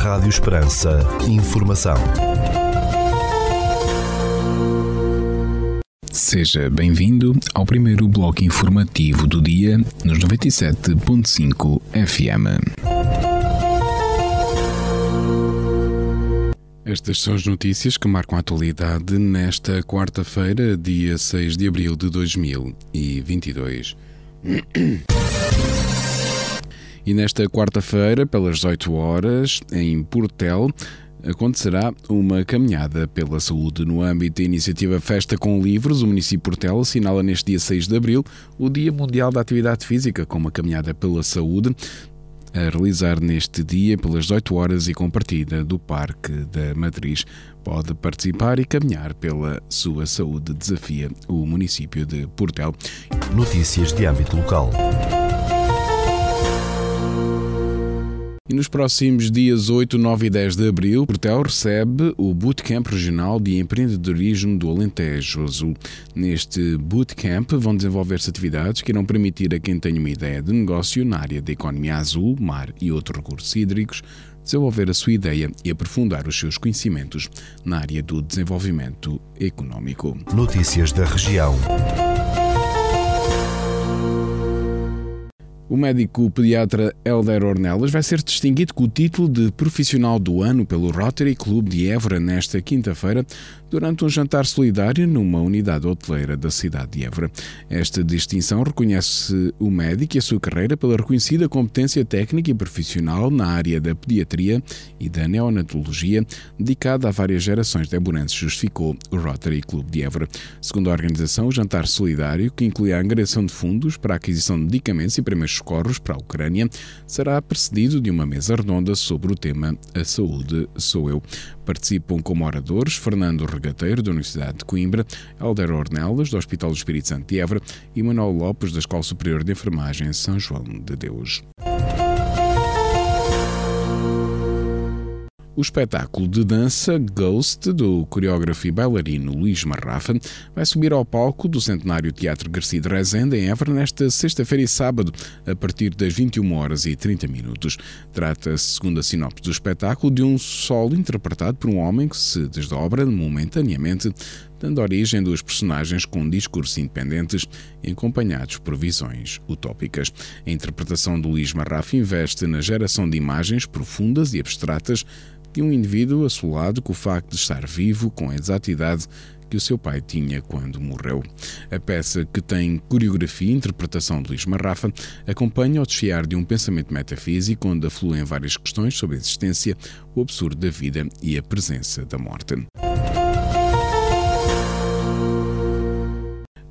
Rádio Esperança. Informação. Seja bem-vindo ao primeiro bloco informativo do dia nos 97.5 FM. Estas são as notícias que marcam a atualidade nesta quarta-feira, dia 6 de abril de 2022. E nesta quarta-feira, pelas 18 horas, em Portel, acontecerá uma caminhada pela saúde. No âmbito da iniciativa Festa com Livros, o município Portel assinala neste dia 6 de abril o Dia Mundial da Atividade Física, com uma caminhada pela saúde a realizar neste dia pelas 18 horas e com partida do Parque da Matriz. Pode participar e caminhar pela sua saúde, desafia o município de Portel. Notícias de âmbito local. E nos próximos dias 8, 9 e 10 de abril, Portel recebe o Bootcamp Regional de Empreendedorismo do Alentejo Azul. Neste Bootcamp vão desenvolver-se atividades que irão permitir a quem tenha uma ideia de negócio na área da economia azul, mar e outros recursos hídricos desenvolver a sua ideia e aprofundar os seus conhecimentos na área do desenvolvimento económico. Notícias da região. O médico pediatra Helder Ornelas vai ser distinguido com o título de Profissional do Ano pelo Rotary Club de Évora nesta quinta-feira, durante um jantar solidário numa unidade hoteleira da cidade de Évora. Esta distinção reconhece o médico e a sua carreira pela reconhecida competência técnica e profissional na área da pediatria e da neonatologia, dedicada a várias gerações de ambulantes, justificou o Rotary Club de Évora. Segundo a organização, o jantar solidário, que inclui a angariação de fundos para a aquisição de medicamentos e primeiros socorros para a Ucrânia, será precedido de uma mesa redonda sobre o tema A Saúde Sou Eu. Participam como oradores Fernando Regateiro, da Universidade de Coimbra, Helder Ornelas, do Hospital do Espírito Santo de Évora e Manuel Lopes, da Escola Superior de Enfermagem São João de Deus. O espetáculo de dança Ghost do coreógrafo e bailarino Luís Marrafa vai subir ao palco do Centenário Teatro Garcia de Rezende em Évora nesta sexta-feira e sábado, a partir das 21 horas e 30 minutos. Trata-se, segundo a sinopse do espetáculo, de um solo interpretado por um homem que se desdobra momentaneamente dando origem duas personagens com discursos independentes e acompanhados por visões utópicas. A interpretação de Luís Marrafa investe na geração de imagens profundas e abstratas de um indivíduo assolado com o facto de estar vivo com a exatidade que o seu pai tinha quando morreu. A peça, que tem coreografia e interpretação de Luís Marrafa, acompanha o desfiar de um pensamento metafísico onde afluem várias questões sobre a existência, o absurdo da vida e a presença da morte.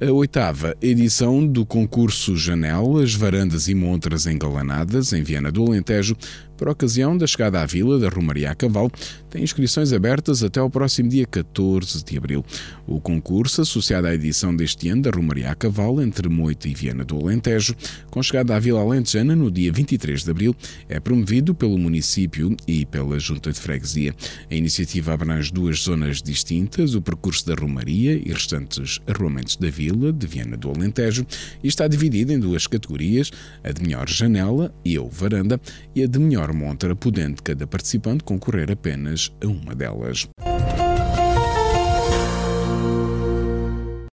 A oitava edição do concurso Janelas, Varandas e Montras Engalanadas, em Viana do Alentejo, por ocasião da chegada à vila da Romaria a Cavalo, tem inscrições abertas até ao próximo dia 14 de abril. O concurso, associado à edição deste ano da Romaria a Cavalo, entre Moita e Viana do Alentejo, com chegada à Vila Alentejana no dia 23 de abril, é promovido pelo município e pela Junta de Freguesia. A iniciativa abrange duas zonas distintas, o percurso da Romaria e restantes arruamentos da vila de Viana do Alentejo, e está dividida em duas categorias, a de melhor janela e ou varanda, e a de melhor montra, podendo cada participante concorrer apenas a uma delas.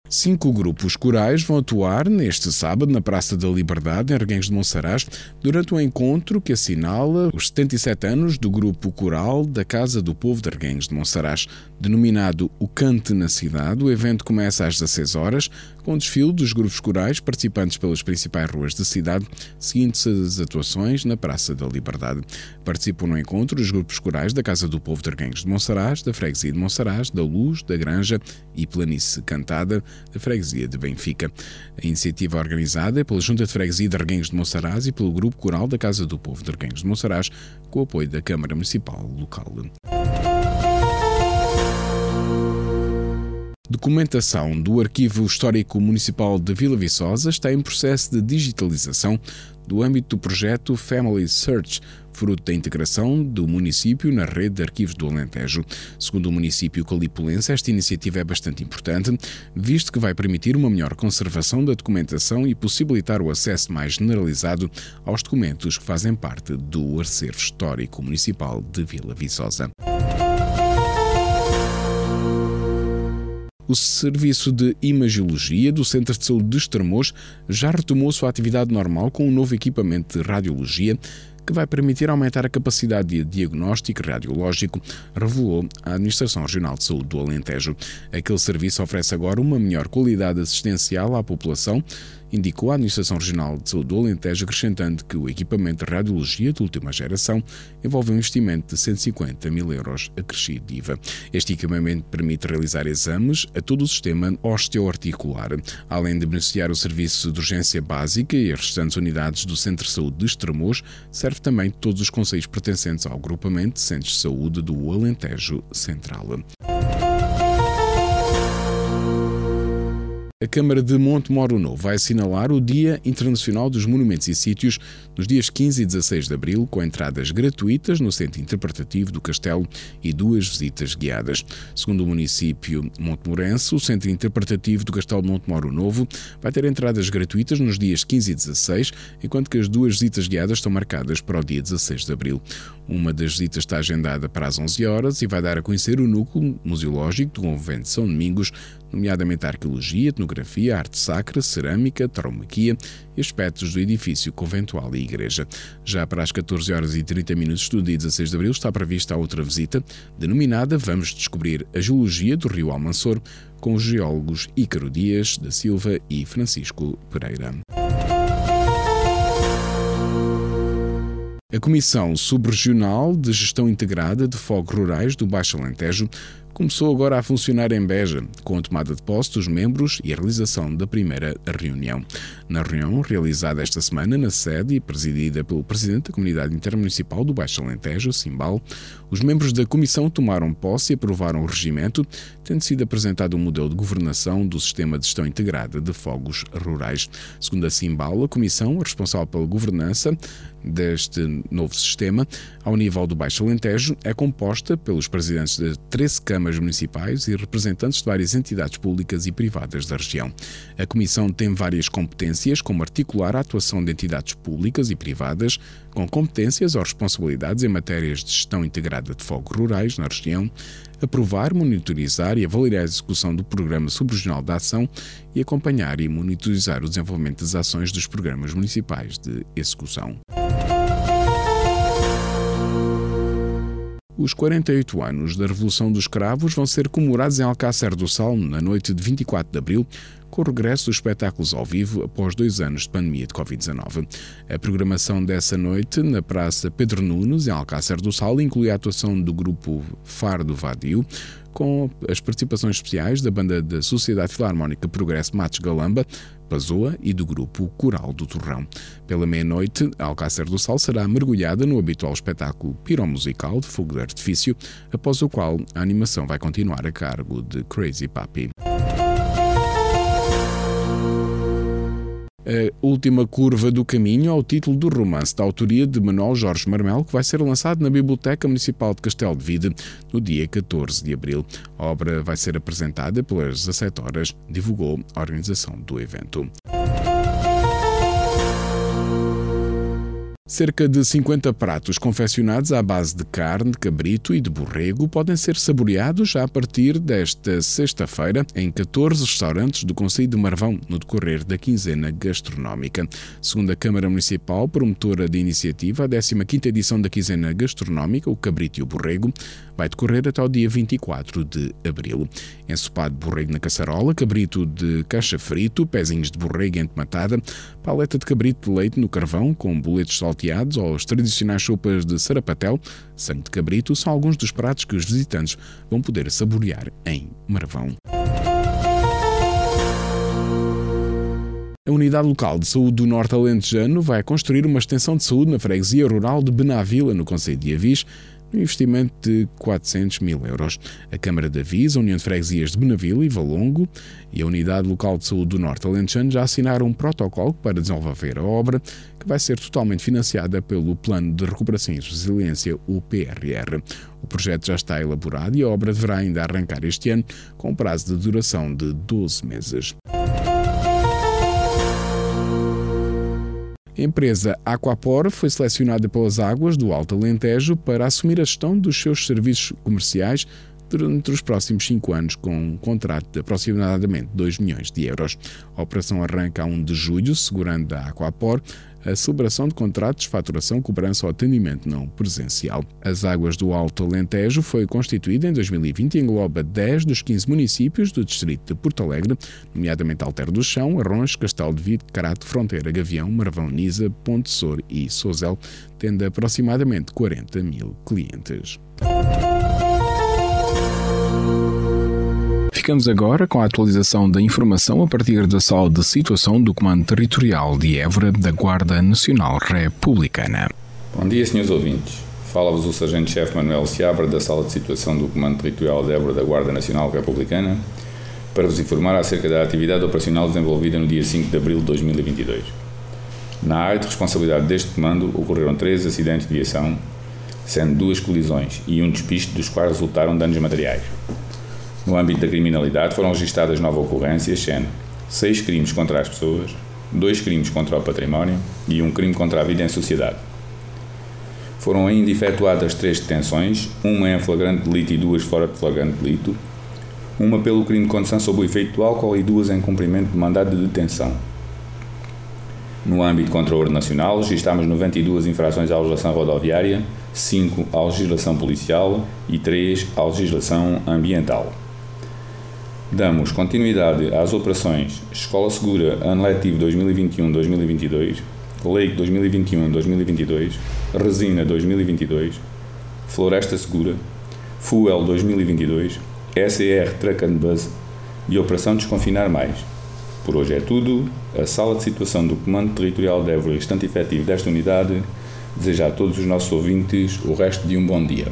Cinco grupos corais vão atuar neste sábado na Praça da Liberdade, em Arguens de Monsaraz, durante um encontro que assinala os 77 anos do grupo coral da Casa do Povo de Arguens de Monsaraz. Denominado O Cante na Cidade, o evento começa às 16 horas, com desfile dos grupos corais participantes pelas principais ruas da cidade, seguindo-se as atuações na Praça da Liberdade. Participam no encontro os grupos corais da Casa do Povo de Arguens de Monsaraz, da Freguesia de Monsaraz, da Luz, da Granja e Planície Cantada, da Freguesia de Benfica. A iniciativa organizada é pela Junta de Freguesia de Arguens de Monsaraz e pelo Grupo Coral da Casa do Povo de Arguens de Monsaraz, com o apoio da Câmara Municipal local. Documentação do Arquivo Histórico Municipal de Vila Viçosa está em processo de digitalização do âmbito do projeto Family Search, fruto da integração do município na rede de arquivos do Alentejo. Segundo o município calipulense, esta iniciativa é bastante importante, visto que vai permitir uma melhor conservação da documentação e possibilitar o acesso mais generalizado aos documentos que fazem parte do acervo histórico municipal de Vila Viçosa. O Serviço de Imagiologia do Centro de Saúde de Estremoz já retomou sua atividade normal com um novo equipamento de radiologia que vai permitir aumentar a capacidade de diagnóstico radiológico, revelou a Administração Regional de Saúde do Alentejo. Aquele serviço oferece agora uma melhor qualidade assistencial à população indicou a Administração Regional de Saúde do Alentejo, acrescentando que o equipamento de radiologia de última geração envolve um investimento de 150 mil euros acrescido de IVA. Este equipamento permite realizar exames a todo o sistema osteoarticular, além de beneficiar o serviço de urgência básica e as restantes unidades do Centro de Saúde de Estremoz, serve também todos os conselhos pertencentes ao agrupamento de Centros de Saúde do Alentejo Central. A Câmara de Montemoro Novo vai assinalar o Dia Internacional dos Monumentos e Sítios nos dias 15 e 16 de abril, com entradas gratuitas no Centro Interpretativo do Castelo e duas visitas guiadas. Segundo o município montemorense, o Centro Interpretativo do Castelo de Montemoro Novo vai ter entradas gratuitas nos dias 15 e 16, enquanto que as duas visitas guiadas estão marcadas para o dia 16 de abril. Uma das visitas está agendada para as 11 horas e vai dar a conhecer o núcleo museológico do Convento de São Domingos, nomeadamente a arqueologia, etnografia, arte sacra, cerâmica, tauromaquia e aspectos do edifício conventual e igreja. Já para as 14 horas e 30 minutos do dia 16 de abril está prevista outra visita, denominada Vamos Descobrir a Geologia do Rio Almansor, com os geólogos Ícaro Dias da Silva e Francisco Pereira. A Comissão Subregional de Gestão Integrada de Fogos Rurais do Baixo Alentejo começou agora a funcionar em Beja, com a tomada de posse dos membros e a realização da primeira reunião. Na reunião, realizada esta semana na sede e presidida pelo Presidente da Comunidade Intermunicipal do Baixo Alentejo, Simbal, os membros da Comissão tomaram posse e aprovaram o regimento, tendo sido apresentado um modelo de governação do Sistema de Gestão Integrada de Fogos Rurais. Segundo a Simbal, a Comissão, responsável pela governança deste novo sistema, ao nível do Baixo Alentejo, é composta pelos presidentes de 13 câmaras câmaras municipais e representantes de várias entidades públicas e privadas da região. A Comissão tem várias competências, como articular a atuação de entidades públicas e privadas, com competências ou responsabilidades em matérias de gestão integrada de fogos rurais na região, aprovar, monitorizar e avaliar a execução do Programa Subregional de Ação e acompanhar e monitorizar o desenvolvimento das ações dos programas municipais de execução. Os 48 anos da Revolução dos Cravos vão ser comemorados em Alcácer do Sal na noite de 24 de abril, com o regresso dos espetáculos ao vivo após dois anos de pandemia de Covid-19. A programação dessa noite na Praça Pedro Nunes, em Alcácer do Sal, inclui a atuação do grupo Fardo Vadio, com as participações especiais da banda da Sociedade Filarmónica Progresso Matos Galamba, Pazoa e do grupo Coral do Torrão. Pela meia-noite, Alcácer do Sal será mergulhada no habitual espetáculo piromusical de fogo de artifício, após o qual a animação vai continuar a cargo de Crazy Papi. A Última Curva do Caminho ao título do romance da autoria de Manuel Jorge Marmel, que vai ser lançado na Biblioteca Municipal de Castelo de Vide no dia 14 de abril. A obra vai ser apresentada pelas 17 horas, divulgou a organização do evento. Cerca de 50 pratos confeccionados à base de carne, de cabrito e de borrego podem ser saboreados já a partir desta sexta-feira em 14 restaurantes do Conselho de Marvão, no decorrer da quinzena gastronómica. Segundo a Câmara Municipal, promotora da iniciativa, a 15ª edição da quinzena gastronómica, o cabrito e o borrego, vai decorrer até o dia 24 de abril. Ensopado de borrego na caçarola, cabrito de caixa frito, pezinhos de borrego entematada, paleta de cabrito de leite no carvão com boletos salteados ou as tradicionais sopas de sarapatel, sangue de cabrito são alguns dos pratos que os visitantes vão poder saborear em Marvão. A Unidade Local de Saúde do Norte Alentejano vai construir uma extensão de saúde na freguesia rural de Benavila, no Conselho de Avis, um investimento de 400 mil euros. A Câmara da Visa, a União de Freguesias de Benavila e Valongo e a Unidade Local de Saúde do Norte Alentejano já assinaram um protocolo para desenvolver a obra, que vai ser totalmente financiada pelo Plano de Recuperação e Resiliência, o PRR. O projeto já está elaborado e a obra deverá ainda arrancar este ano, com um prazo de duração de 12 meses. A empresa Aquapor foi selecionada pelas águas do Alto Alentejo para assumir a gestão dos seus serviços comerciais durante os próximos cinco anos, com um contrato de aproximadamente 2 milhões de euros. A operação arranca a 1 de julho, segurando a Aquapor a celebração de contratos, faturação, cobrança ou atendimento não presencial. As Águas do Alto Alentejo foi constituída em 2020 e engloba 10 dos 15 municípios do distrito de Porto Alegre, nomeadamente Alter do Chão, Arrões, Castelo de Vide, Carato, Fronteira, Gavião, Marvão, Nisa, Ponte Sor e Sozel, tendo aproximadamente 40 mil clientes. Ficamos agora com a atualização da informação a partir da sala de situação do Comando Territorial de Évora da Guarda Nacional Republicana. Bom dia, senhores ouvintes. Fala-vos o Sargento-Chefe Manuel Seabra da sala de situação do Comando Territorial de Évora da Guarda Nacional Republicana para vos informar acerca da atividade operacional desenvolvida no dia 5 de abril de 2022. Na área de responsabilidade deste comando ocorreram três acidentes de viação, sendo duas colisões e um despiste dos quais resultaram danos materiais. No âmbito da criminalidade foram registadas nove ocorrências, sendo seis crimes contra as pessoas, dois crimes contra o património e um crime contra a vida em sociedade. Foram ainda efetuadas três detenções, uma em flagrante delito e duas fora de flagrante delito, uma pelo crime de condução sob o efeito do álcool e duas em cumprimento de mandado de detenção. No âmbito contra o ordem nacional, registámos 92 infrações à legislação rodoviária, 5 à legislação policial e 3 à legislação ambiental. Damos continuidade às operações Escola Segura Ano Letivo 2021-2022, Lake 2021-2022, Resina 2022, Floresta Segura, Fuel 2022, SER Truck and Bus e Operação Desconfinar Mais. Por hoje é tudo. A sala de situação do Comando Territorial de Évora, estante efetivo desta unidade, deseja a todos os nossos ouvintes o resto de um bom dia.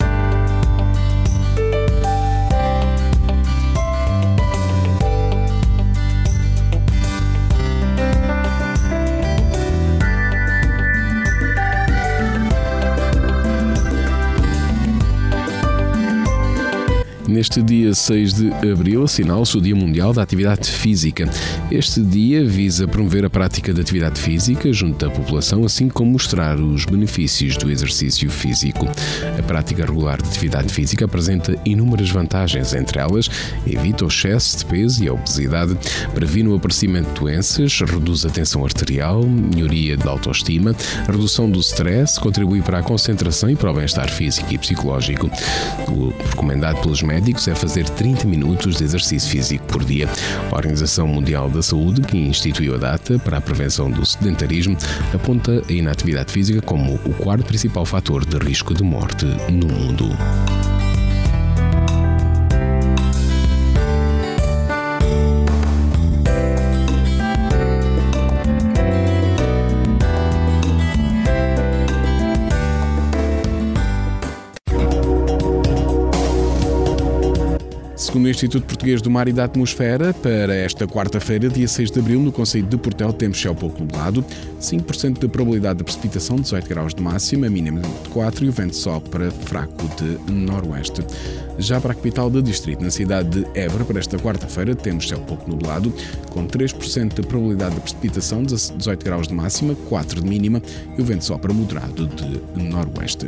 Neste dia 6 de abril assinala-se o Dia Mundial da Atividade Física. Este dia visa promover a prática de atividade física junto da população, assim como mostrar os benefícios do exercício físico. A prática regular de atividade física apresenta inúmeras vantagens, entre elas, evita o excesso de peso e a obesidade, previne o aparecimento de doenças, reduz a tensão arterial, melhoria da autoestima, redução do stress, contribui para a concentração e para o bem-estar físico e psicológico. O recomendado pelos médicos médicos é fazer 30 minutos de exercício físico por dia. A Organização Mundial da Saúde, que instituiu a data para a prevenção do sedentarismo, aponta a inatividade física como o quarto principal fator de risco de morte no mundo. Segundo o Instituto Português do Mar e da Atmosfera, para esta quarta-feira, dia 6 de abril, no Conselho de Portel, temos céu pouco nublado, 5% de probabilidade de precipitação, 18 graus de máxima, mínima de 4 e o vento sopra fraco de noroeste. Já para a capital do distrito, na cidade de Évora, para esta quarta-feira, temos céu pouco nublado, com 3% de probabilidade de precipitação, 18 graus de máxima, 4 de mínima e o vento sopra moderado de noroeste.